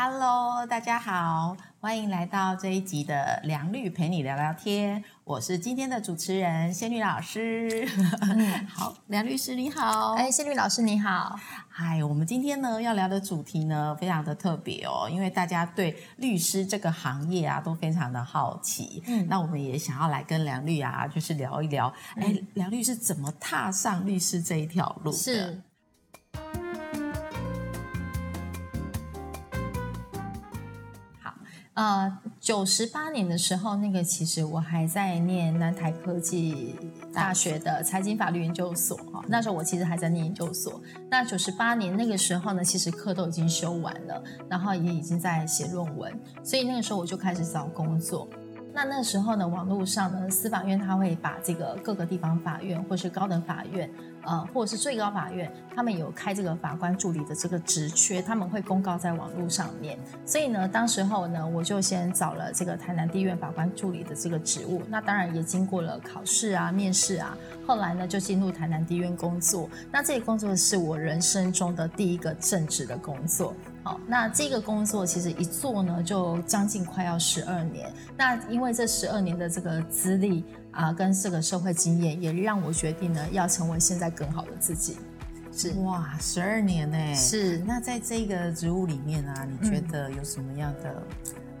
Hello，大家好，欢迎来到这一集的梁律陪你聊聊天。我是今天的主持人仙女老师。好，梁律师你好。哎，仙女老师你好。嗨，我们今天呢要聊的主题呢非常的特别哦，因为大家对律师这个行业啊都非常的好奇。嗯，那我们也想要来跟梁律啊，就是聊一聊，哎，梁律师怎么踏上律师这一条路的？是。呃，九十八年的时候，那个其实我还在念南台科技大学的财经法律研究所哈。那时候我其实还在念研究所。那九十八年那个时候呢，其实课都已经修完了，然后也已经在写论文，所以那个时候我就开始找工作。那那时候呢，网络上呢，司法院他会把这个各个地方法院或是高等法院。呃，或者是最高法院，他们有开这个法官助理的这个职缺，他们会公告在网络上面。所以呢，当时候呢，我就先找了这个台南地院法官助理的这个职务。那当然也经过了考试啊、面试啊。后来呢，就进入台南地院工作。那这个工作是我人生中的第一个正职的工作。好，那这个工作其实一做呢，就将近快要十二年。那因为这十二年的这个资历。啊，跟这个社会经验也让我决定呢，要成为现在更好的自己。是哇，十二年呢？是。那在这个职务里面啊，你觉得有什么样的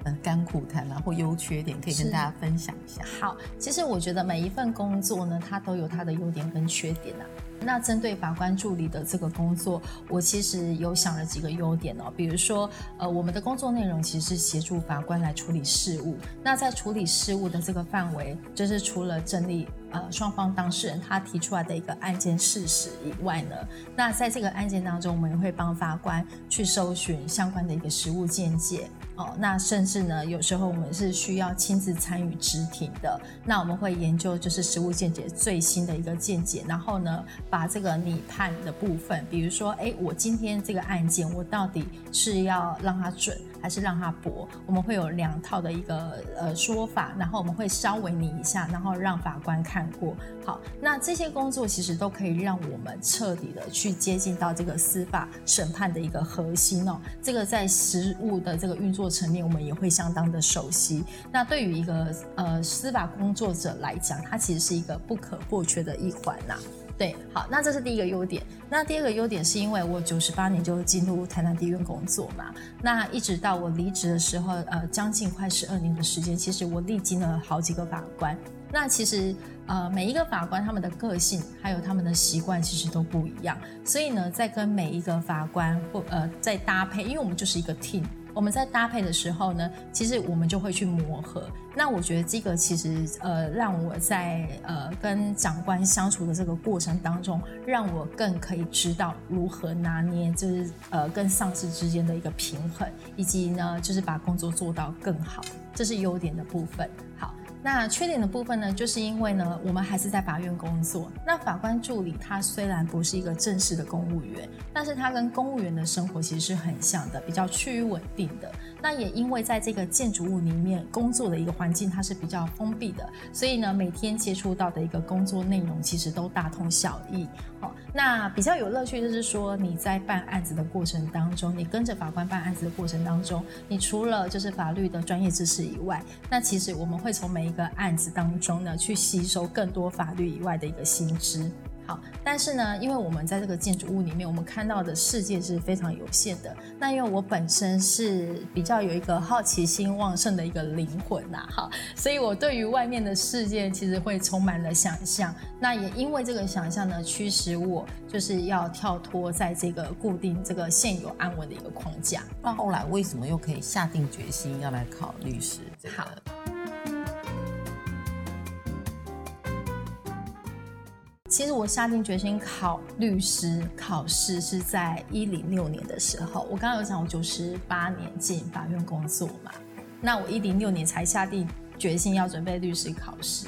呃甘苦谈啊，或优缺点可以跟大家分享一下？好，其实我觉得每一份工作呢，它都有它的优点跟缺点啊。那针对法官助理的这个工作，我其实有想了几个优点哦。比如说，呃，我们的工作内容其实是协助法官来处理事务。那在处理事务的这个范围，就是除了整理呃双方当事人他提出来的一个案件事实以外呢，那在这个案件当中，我们也会帮法官去搜寻相关的一个实务见解。哦，那甚至呢，有时候我们是需要亲自参与执庭的。那我们会研究就是实务见解最新的一个见解，然后呢，把这个拟判的部分，比如说，哎，我今天这个案件，我到底是要让它准。还是让他驳，我们会有两套的一个呃说法，然后我们会稍微拟一下，然后让法官看过。好，那这些工作其实都可以让我们彻底的去接近到这个司法审判的一个核心哦。这个在实务的这个运作层面，我们也会相当的熟悉。那对于一个呃司法工作者来讲，它其实是一个不可或缺的一环呐。对，好，那这是第一个优点。那第二个优点是因为我九十八年就进入台南地院工作嘛，那一直到我离职的时候，呃，将近快十二年的时间，其实我历经了好几个法官。那其实呃，每一个法官他们的个性还有他们的习惯其实都不一样，所以呢，在跟每一个法官或呃在搭配，因为我们就是一个 team。我们在搭配的时候呢，其实我们就会去磨合。那我觉得这个其实呃，让我在呃跟长官相处的这个过程当中，让我更可以知道如何拿捏，就是呃跟上司之间的一个平衡，以及呢就是把工作做到更好，这是优点的部分。好。那缺点的部分呢，就是因为呢，我们还是在法院工作。那法官助理他虽然不是一个正式的公务员，但是他跟公务员的生活其实是很像的，比较趋于稳定的。那也因为在这个建筑物里面工作的一个环境，它是比较封闭的，所以呢，每天接触到的一个工作内容其实都大同小异。好，那比较有乐趣就是说，你在办案子的过程当中，你跟着法官办案子的过程当中，你除了就是法律的专业知识以外，那其实我们会从每一个案子当中呢，去吸收更多法律以外的一个新知。好，但是呢，因为我们在这个建筑物里面，我们看到的世界是非常有限的。那因为我本身是比较有一个好奇心旺盛的一个灵魂呐，哈，所以我对于外面的世界其实会充满了想象。那也因为这个想象呢，驱使我就是要跳脱在这个固定、这个现有安稳的一个框架。那后来为什么又可以下定决心要来考律师？好。其实我下定决心考律师考试是在一零六年的时候。我刚刚有讲，我九十八年进法院工作嘛，那我一零六年才下定决心要准备律师考试。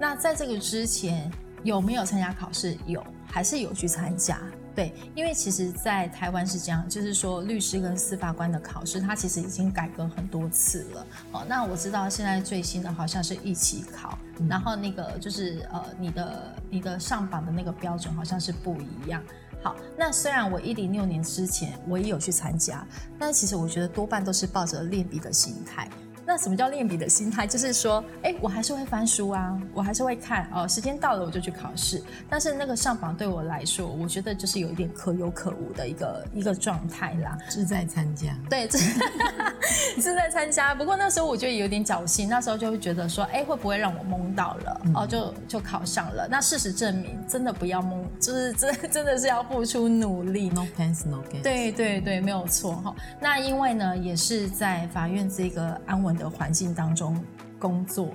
那在这个之前有没有参加考试？有，还是有去参加。对，因为其实，在台湾是这样，就是说律师跟司法官的考试，它其实已经改革很多次了。哦，那我知道现在最新的好像是一起考，然后那个就是呃，你的你的上榜的那个标准好像是不一样。好，那虽然我一零六年之前我也有去参加，但其实我觉得多半都是抱着练笔的心态。那什么叫练笔的心态？就是说，哎，我还是会翻书啊，我还是会看哦。时间到了我就去考试，但是那个上榜对我来说，我觉得就是有一点可有可无的一个一个状态啦。是在参加，对，是在参加。不过那时候我觉得有点侥幸，那时候就会觉得说，哎，会不会让我蒙到了？哦，就就考上了。那事实证明，真的不要蒙，就是真 真的是要付出努力。No pain, no gain。对对对，没有错哈。那因为呢，也是在法院这个安稳。的环境当中工作，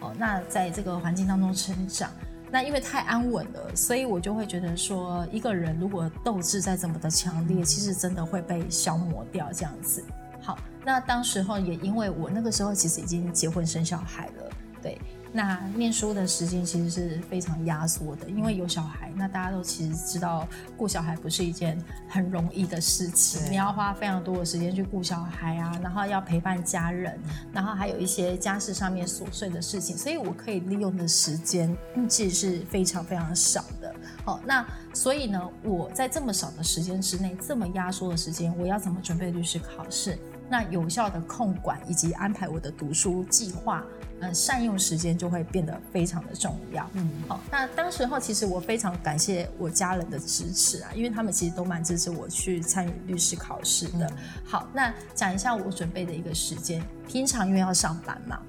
哦，那在这个环境当中成长，那因为太安稳了，所以我就会觉得说，一个人如果斗志再怎么的强烈，其实真的会被消磨掉这样子。好，那当时候也因为我那个时候其实已经结婚生小孩了，对。那念书的时间其实是非常压缩的，因为有小孩。那大家都其实知道，顾小孩不是一件很容易的事情，你要花非常多的时间去顾小孩啊，然后要陪伴家人，然后还有一些家事上面琐碎的事情，所以我可以利用的时间其实是非常非常少的。好，那所以呢，我在这么少的时间之内，这么压缩的时间，我要怎么准备律师考试？那有效的控管以及安排我的读书计划。嗯，善用时间就会变得非常的重要。嗯，好，那当时候其实我非常感谢我家人的支持啊，因为他们其实都蛮支持我去参与律师考试的。好，那讲一下我准备的一个时间，平常因为要上班嘛。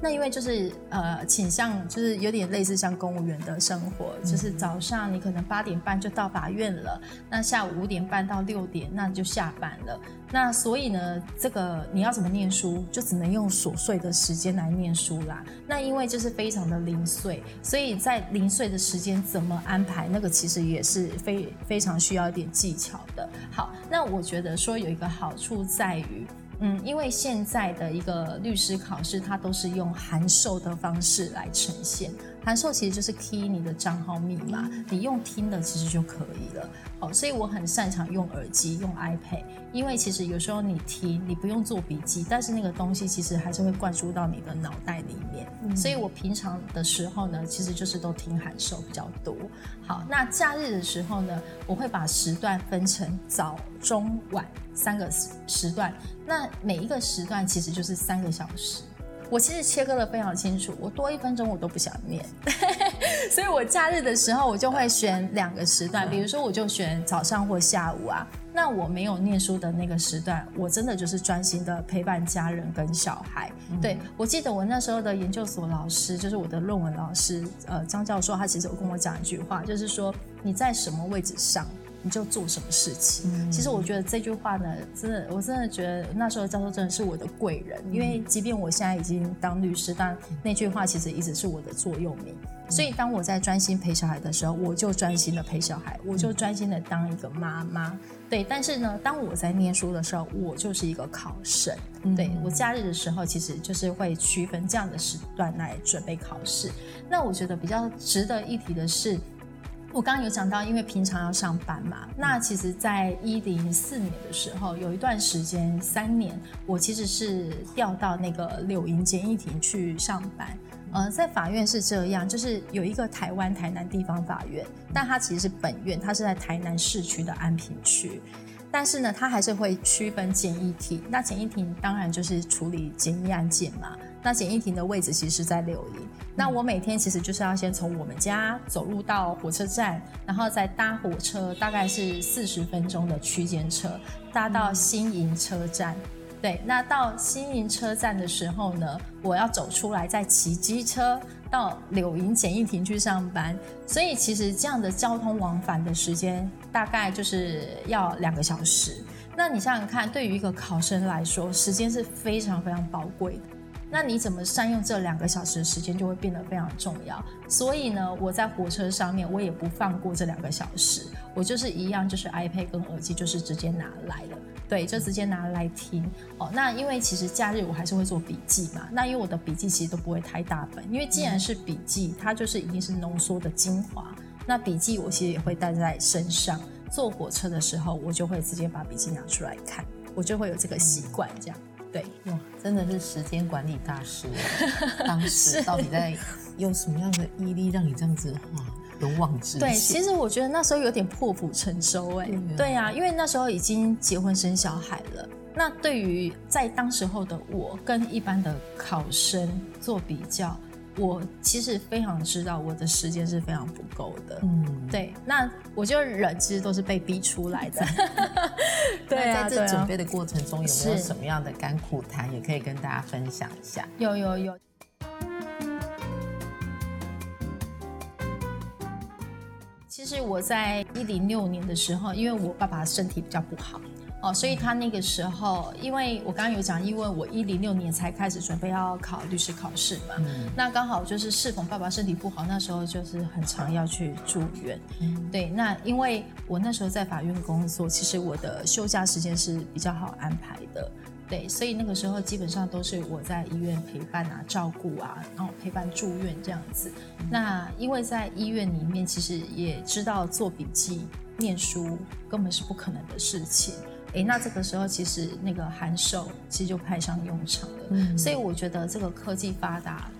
那因为就是呃倾向就是有点类似像公务员的生活，就是早上你可能八点半就到法院了，那下午五点半到六点那就下班了。那所以呢，这个你要怎么念书，就只能用琐碎的时间来念书啦。那因为就是非常的零碎，所以在零碎的时间怎么安排，那个其实也是非非常需要一点技巧的。好，那我觉得说有一个好处在于。嗯，因为现在的一个律师考试，它都是用函授的方式来呈现。函授其实就是 key 你的账号密码，你用听的其实就可以了。哦，所以我很擅长用耳机、用 iPad，因为其实有时候你听，你不用做笔记，但是那个东西其实还是会灌输到你的脑袋里面。所以我平常的时候呢，其实就是都听函授比较多。好，那假日的时候呢，我会把时段分成早、中、晚三个时时段。那每一个时段其实就是三个小时。我其实切割的非常清楚，我多一分钟我都不想念，所以我假日的时候我就会选两个时段，比如说我就选早上或下午啊。那我没有念书的那个时段，我真的就是专心的陪伴家人跟小孩。对我记得我那时候的研究所老师，就是我的论文老师，呃，张教授，他其实有跟我讲一句话，就是说你在什么位置上。你就做什么事情。其实我觉得这句话呢，真的，我真的觉得那时候教授真的是我的贵人。因为即便我现在已经当律师，但那句话其实一直是我的座右铭。所以当我在专心陪小孩的时候，我就专心的陪小孩，我就专心的当一个妈妈。对，但是呢，当我在念书的时候，我就是一个考生。对我假日的时候，其实就是会区分这样的时段来准备考试。那我觉得比较值得一提的是。我刚刚有讲到，因为平常要上班嘛，那其实，在一零四年的时候，有一段时间三年，我其实是调到那个柳营简易庭去上班。呃，在法院是这样，就是有一个台湾台南地方法院，但它其实是本院，它是在台南市区的安平区。但是呢，它还是会区分简易庭。那简易庭当然就是处理简易案件嘛。那简易庭的位置其实是在柳营。那我每天其实就是要先从我们家走路到火车站，然后再搭火车，大概是四十分钟的区间车，搭到新营车站。对，那到新营车站的时候呢，我要走出来再骑机车到柳营简易庭去上班。所以其实这样的交通往返的时间大概就是要两个小时。那你想想看，对于一个考生来说，时间是非常非常宝贵的。那你怎么善用这两个小时的时间，就会变得非常重要。所以呢，我在火车上面，我也不放过这两个小时，我就是一样，就是 iPad 跟耳机，就是直接拿来了，对，就直接拿来听。哦，那因为其实假日我还是会做笔记嘛。那因为我的笔记其实都不会太大本，因为既然是笔记，它就是一定是浓缩的精华。那笔记我其实也会带在身上，坐火车的时候，我就会直接把笔记拿出来看，我就会有这个习惯，这样。对，哇，真的是时间管理大师。当时到底在用什么样的毅力让你这样子哇？勇往直前。对，其实我觉得那时候有点破釜沉舟哎。对呀，因为那时候已经结婚生小孩了。那对于在当时候的我跟一般的考生做比较，我其实非常知道我的时间是非常不够的。嗯，对。那我就人其实都是被逼出来的。对啊，在这准备的过程中有没有什么样的甘苦谈，也可以跟大家分享一下？有有有。其实我在一零六年的时候，因为我爸爸身体比较不好。哦，所以他那个时候，因为我刚刚有讲，因为我一零六年才开始准备要考律师考试嘛，那刚好就是适逢爸爸身体不好，那时候就是很常要去住院。对，那因为我那时候在法院工作，其实我的休假时间是比较好安排的。对，所以那个时候基本上都是我在医院陪伴啊、照顾啊，然后陪伴住院这样子。那因为在医院里面，其实也知道做笔记、念书根本是不可能的事情。哎，那这个时候其实那个函授其实就派上用场了。嗯，所以我觉得这个科技发达，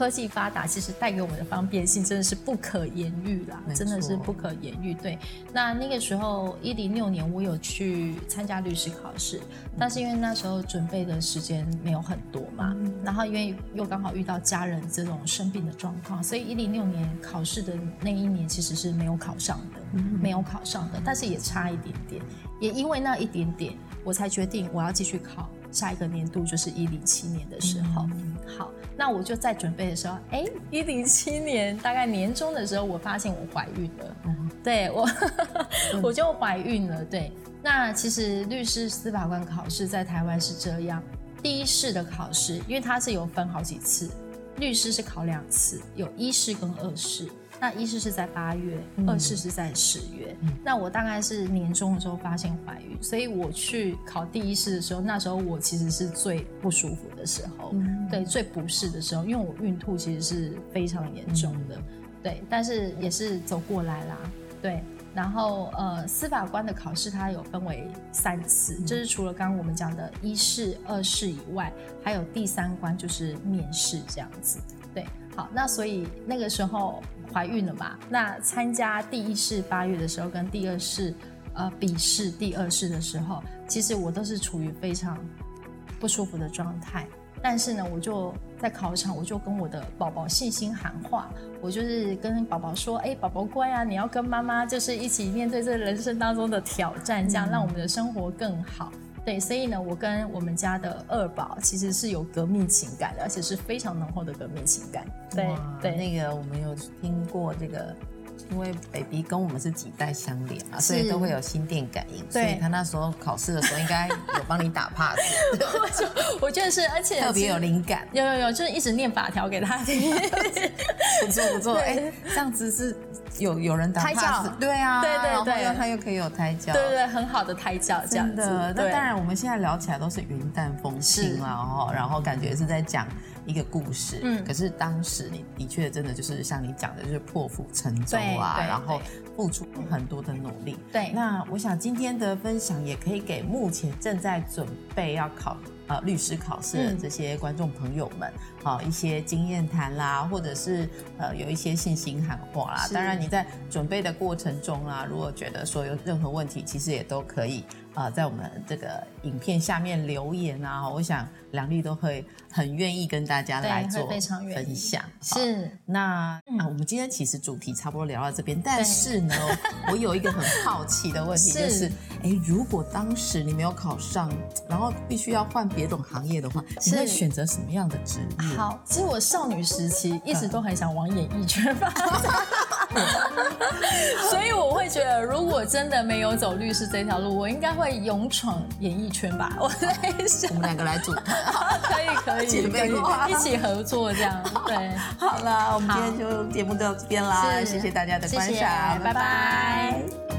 科技发达其实带给我们的方便性真的是不可言喻啦，真的是不可言喻。对，那那个时候一零六年我有去参加律师考试，但是因为那时候准备的时间没有很多嘛，然后因为又刚好遇到家人这种生病的状况，所以一零六年考试的那一年其实是没有考上的，没有考上的，但是也差一点点。也因为那一点点，我才决定我要继续考下一个年度，就是一零七年的时候。好，那我就在准备的时候，哎，一零七年大概年终的时候，我发现我怀孕了。对我，我就怀孕了。对，那其实律师司法官考试在台湾是这样，第一试的考试，因为它是有分好几次，律师是考两次，有一试跟二试。那一试是在八月，二试是在十月。那我大概是年终的时候发现怀孕，所以我去考第一试的时候，那时候我其实是最不舒服的时候，对，最不适的时候，因为我孕吐其实是非常严重的，对，但是也是走过来啦，对。然后呃，司法官的考试它有分为三次，就是除了刚刚我们讲的一试、二试以外，还有第三关就是面试这样子，对。好，那所以那个时候。怀孕了嘛？那参加第一试八月的时候，跟第二试，呃，笔试第二试的时候，其实我都是处于非常不舒服的状态。但是呢，我就在考场，我就跟我的宝宝信心喊话，我就是跟宝宝说：“哎，宝宝乖啊，你要跟妈妈就是一起面对这人生当中的挑战，这样让我们的生活更好。”对，所以呢，我跟我们家的二宝其实是有革命情感的，而且是非常浓厚的革命情感。对对，那个我们有听过这个。因为 baby 跟我们是几代相连嘛，所以都会有心电感应。所以他那时候考试的时候，应该有帮你打 pass。我觉得是，而且 特别有灵感。有有有，就是一直念法条给他 听。不错不错，哎，这样子是有有人打 pass。对啊，对对对，他又可以有胎教。对对，很好的胎教，这样子。那当然，我们现在聊起来都是云淡风轻啊，哦，然后感觉是在讲。一个故事，嗯，可是当时你的确真的就是像你讲的，就是破釜沉舟啊，然后付出很多的努力。对，那我想今天的分享也可以给目前正在准备要考呃律师考试的这些观众朋友们，好一些经验谈啦，或者是呃有一些信心喊话啦。当然你在准备的过程中啊，如果觉得说有任何问题，其实也都可以。啊，在我们这个影片下面留言啊，我想梁丽都会很愿意跟大家来做分享。是，那啊，我们今天其实主题差不多聊到这边，但是呢，我有一个很好奇的问题，就是，哎，如果当时你没有考上，然后必须要换别种行业的话，你会选择什么样的职业？好，其实我少女时期一直都很想往演艺圈发展。所以我会觉得，如果真的没有走律师这条路，我应该会勇闯演艺圈吧。我在想，我们两个来组团，可以可以可以一起合作这样。对，好了，我们今天就节目到这边啦，谢谢大家的观赏，拜拜。